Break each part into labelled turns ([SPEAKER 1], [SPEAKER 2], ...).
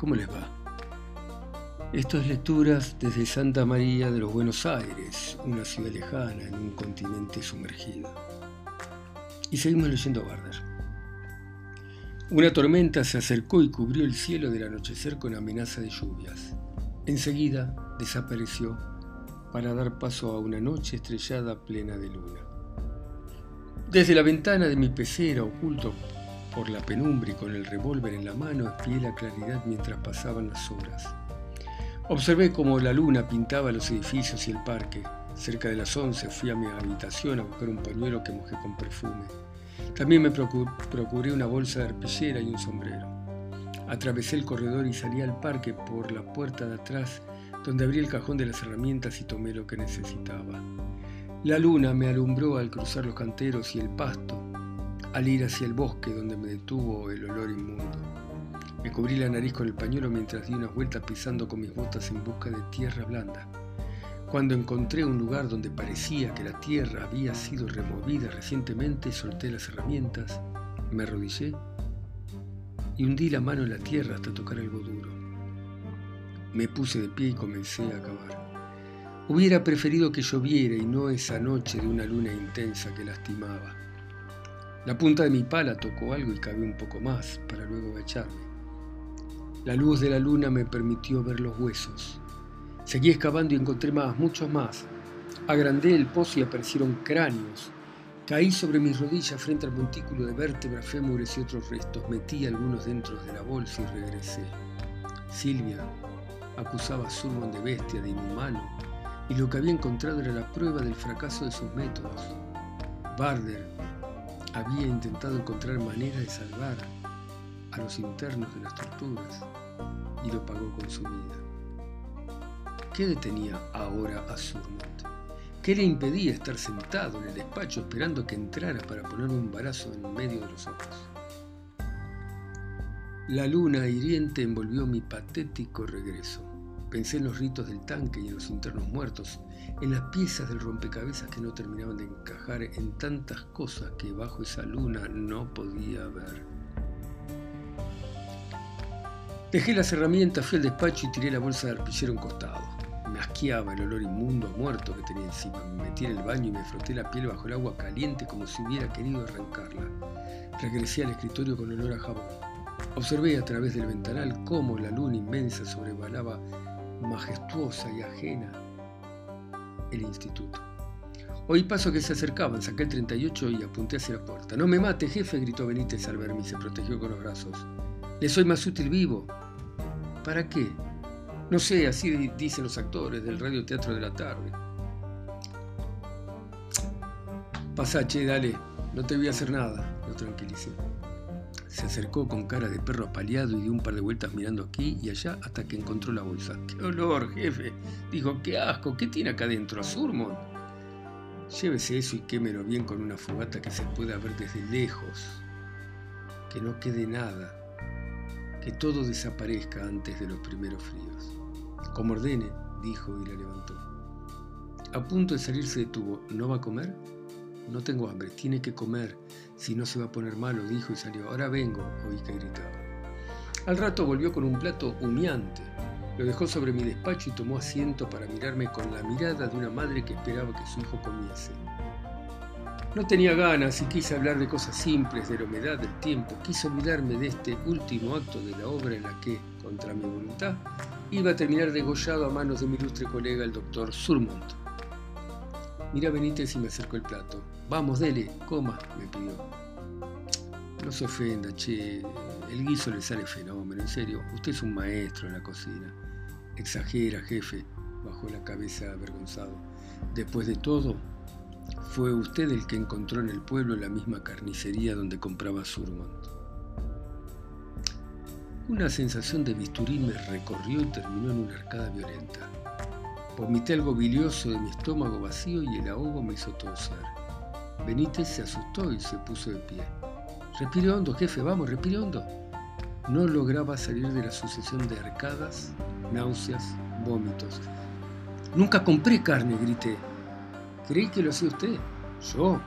[SPEAKER 1] ¿Cómo les va? Esto es lecturas desde Santa María de los Buenos Aires, una ciudad lejana en un continente sumergido. Y seguimos leyendo Barder. Una tormenta se acercó y cubrió el cielo del anochecer con amenaza de lluvias. Enseguida desapareció para dar paso a una noche estrellada plena de luna. Desde la ventana de mi pecera, oculto por la penumbra y con el revólver en la mano, espié la claridad mientras pasaban las horas. Observé cómo la luna pintaba los edificios y el parque. Cerca de las once fui a mi habitación a buscar un pañuelo que mojé con perfume. También me procuré una bolsa de arpillera y un sombrero. Atravesé el corredor y salí al parque por la puerta de atrás, donde abrí el cajón de las herramientas y tomé lo que necesitaba. La luna me alumbró al cruzar los canteros y el pasto, al ir hacia el bosque donde me detuvo el olor inmundo. Me cubrí la nariz con el pañuelo mientras di unas vueltas pisando con mis botas en busca de tierra blanda. Cuando encontré un lugar donde parecía que la tierra había sido removida recientemente, solté las herramientas, me arrodillé y hundí la mano en la tierra hasta tocar algo duro. Me puse de pie y comencé a cavar. Hubiera preferido que lloviera y no esa noche de una luna intensa que lastimaba. La punta de mi pala tocó algo y cavé un poco más para luego agacharme. La luz de la luna me permitió ver los huesos. Seguí excavando y encontré más, muchos más. Agrandé el pozo y aparecieron cráneos. Caí sobre mis rodillas frente al montículo de vértebras, fémures y otros restos. Metí algunos dentro de la bolsa y regresé. Silvia acusaba a Surman de bestia, de inhumano, y lo que había encontrado era la prueba del fracaso de sus métodos. Barder había intentado encontrar maneras de salvar a los internos de las torturas y lo pagó con su vida. ¿Qué detenía ahora a Surmont? ¿Qué le impedía estar sentado en el despacho esperando que entrara para ponerme un barazo en medio de los ojos? La luna hiriente envolvió mi patético regreso. Pensé en los ritos del tanque y en los internos muertos, en las piezas del rompecabezas que no terminaban de encajar en tantas cosas que bajo esa luna no podía ver. Dejé las herramientas, fui al despacho y tiré la bolsa de arpillero a un costado. Me asqueaba el olor inmundo a muerto que tenía encima. Me metí en el baño y me froté la piel bajo el agua caliente como si hubiera querido arrancarla. Regresé al escritorio con olor a jabón. Observé a través del ventanal cómo la luna inmensa sobrevalaba majestuosa y ajena el instituto. Oí paso que se acercaban, saqué el 38 y apunté hacia la puerta. No me mate, jefe, gritó Benítez al verme y se protegió con los brazos. Le soy más útil vivo. ¿Para qué? No sé, así dicen los actores del radioteatro de la tarde. Pasache, dale, no te voy a hacer nada, lo tranquilicé. Se acercó con cara de perro apaleado y dio un par de vueltas mirando aquí y allá hasta que encontró la bolsa. ¡Qué olor, jefe! Dijo, ¡qué asco! ¿Qué tiene acá dentro? ¿Azurmon? Llévese eso y quémelo bien con una fogata que se pueda ver desde lejos. Que no quede nada. Que todo desaparezca antes de los primeros fríos. Como ordene, dijo y la levantó. A punto de salirse detuvo. ¿No va a comer? No tengo hambre, tiene que comer, si no se va a poner malo, dijo y salió. Ahora vengo, oí que gritaba. Al rato volvió con un plato humeante. Lo dejó sobre mi despacho y tomó asiento para mirarme con la mirada de una madre que esperaba que su hijo comiese. No tenía ganas y quise hablar de cosas simples, de la humedad del tiempo. Quise olvidarme de este último acto de la obra en la que, contra mi voluntad, iba a terminar degollado a manos de mi ilustre colega el doctor Surmont. Mira Benítez y me acercó el plato. Vamos, dele, coma, me pidió. No se ofenda, che, el guiso le sale fenómeno, en serio. Usted es un maestro en la cocina. Exagera, jefe, bajó la cabeza avergonzado. Después de todo, fue usted el que encontró en el pueblo la misma carnicería donde compraba Surmont. Una sensación de bisturí me recorrió y terminó en una arcada violenta. Vomité algo bilioso de mi estómago vacío y el ahogo me hizo toser. Benítez se asustó y se puso de pie. Respire hondo, jefe, vamos, respire hondo. No lograba salir de la sucesión de arcadas, náuseas, vómitos. Nunca compré carne, grité. Creí que lo hacía usted. ¿Yo?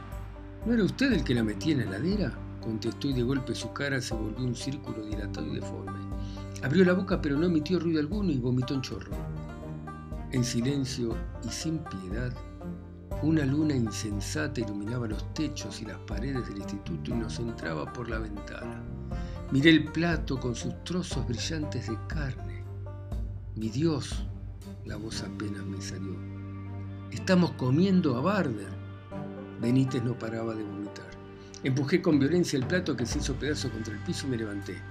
[SPEAKER 1] ¿No era usted el que la metía en la heladera? contestó y de golpe su cara se volvió un círculo dilatado y deforme. Abrió la boca pero no emitió ruido alguno y vomitó un chorro. En silencio y sin piedad, una luna insensata iluminaba los techos y las paredes del instituto y nos entraba por la ventana. Miré el plato con sus trozos brillantes de carne. Mi Dios, la voz apenas me salió. Estamos comiendo a Barder. Benítez no paraba de vomitar. Empujé con violencia el plato que se hizo pedazo contra el piso y me levanté.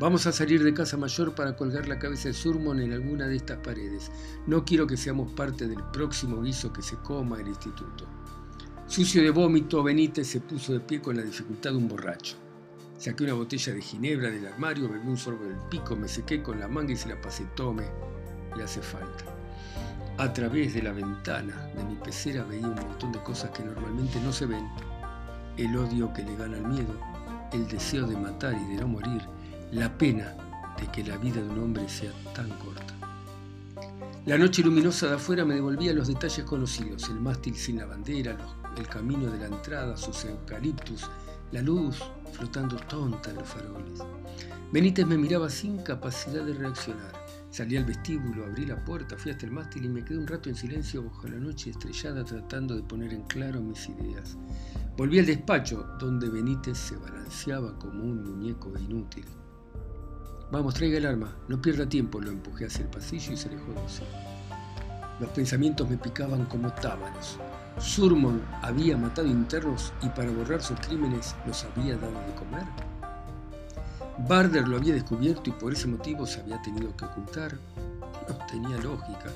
[SPEAKER 1] Vamos a salir de casa mayor para colgar la cabeza de Surmon en alguna de estas paredes. No quiero que seamos parte del próximo guiso que se coma el instituto. Sucio de vómito, Benítez se puso de pie con la dificultad de un borracho. Saqué una botella de ginebra del armario, bebí un sorbo del pico, me sequé con la manga y se la pasé. Tome, le hace falta. A través de la ventana de mi pecera veía un montón de cosas que normalmente no se ven. El odio que le gana al miedo, el deseo de matar y de no morir, la pena de que la vida de un hombre sea tan corta. La noche luminosa de afuera me devolvía los detalles conocidos, el mástil sin la bandera, el camino de la entrada, sus eucaliptus, la luz flotando tonta en los faroles. Benítez me miraba sin capacidad de reaccionar. Salí al vestíbulo, abrí la puerta, fui hasta el mástil y me quedé un rato en silencio bajo la noche estrellada tratando de poner en claro mis ideas. Volví al despacho, donde Benítez se balanceaba como un muñeco inútil. Vamos, traiga el arma, no pierda tiempo, lo empujé hacia el pasillo y se alejó de sí. Los pensamientos me picaban como tábanos. Surmon había matado internos y para borrar sus crímenes los había dado de comer. Barder lo había descubierto y por ese motivo se había tenido que ocultar. No tenía lógica.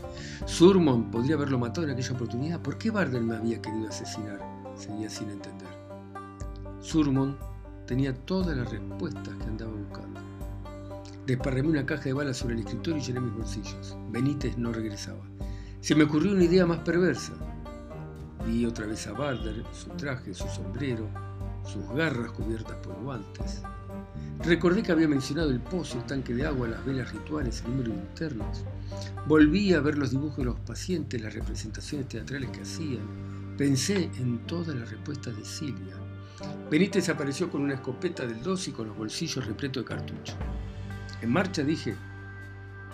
[SPEAKER 1] Surmon podría haberlo matado en aquella oportunidad. ¿Por qué Barder me había querido asesinar? Seguía sin entender. Surmon tenía todas las respuestas que andaba buscando. Desparramé una caja de balas sobre el escritorio y llené mis bolsillos. Benítez no regresaba. Se me ocurrió una idea más perversa. Vi otra vez a Barder, su traje, su sombrero, sus garras cubiertas por guantes. Recordé que había mencionado el pozo, el tanque de agua, las velas rituales, el número de internos. Volví a ver los dibujos de los pacientes, las representaciones teatrales que hacían. Pensé en todas las respuestas de Silvia. Benítez apareció con una escopeta del 2 y con los bolsillos repletos de cartucho. En marcha dije,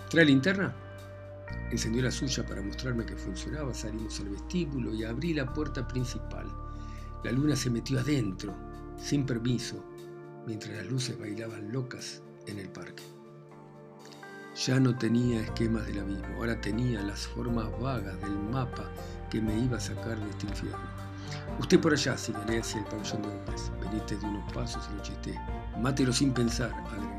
[SPEAKER 1] ¿trae linterna? Encendió la suya para mostrarme que funcionaba, salimos al vestíbulo y abrí la puerta principal. La luna se metió adentro, sin permiso, mientras las luces bailaban locas en el parque. Ya no tenía esquemas del abismo, ahora tenía las formas vagas del mapa que me iba a sacar de este infierno. Usted por allá, señalé hacia el pabellón de hombres. Benítez de unos pasos y lo chisté. Mátelo sin pensar, agregué.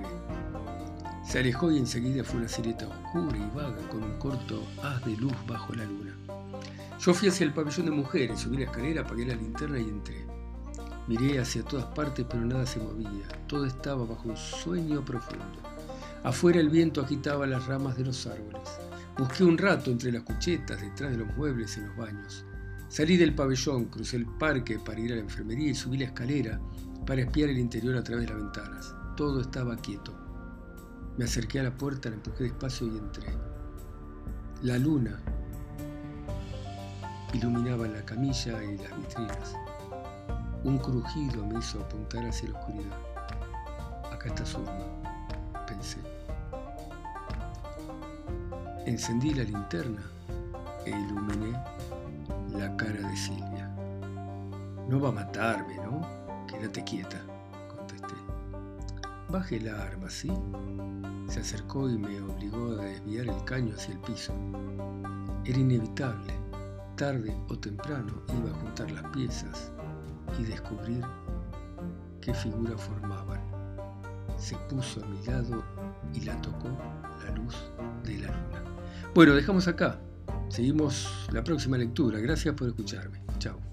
[SPEAKER 1] Se alejó y enseguida fue una silueta oscura y vaga con un corto haz de luz bajo la luna. Yo fui hacia el pabellón de mujeres, subí la escalera, apagué la linterna y entré. Miré hacia todas partes, pero nada se movía. Todo estaba bajo un sueño profundo. Afuera el viento agitaba las ramas de los árboles. Busqué un rato entre las cuchetas, detrás de los muebles, en los baños. Salí del pabellón, crucé el parque para ir a la enfermería y subí la escalera para espiar el interior a través de las ventanas. Todo estaba quieto. Me acerqué a la puerta, la empujé despacio y entré. La luna iluminaba la camilla y las vitrinas. Un crujido me hizo apuntar hacia la oscuridad. Acá está Surma, pensé. Encendí la linterna e iluminé la cara de Silvia. No va a matarme, ¿no? Quédate quieta. Baje la arma, ¿sí? Se acercó y me obligó a desviar el caño hacia el piso. Era inevitable. Tarde o temprano iba a juntar las piezas y descubrir qué figura formaban. Se puso a mi lado y la tocó la luz de la luna. Bueno, dejamos acá. Seguimos la próxima lectura. Gracias por escucharme. Chao.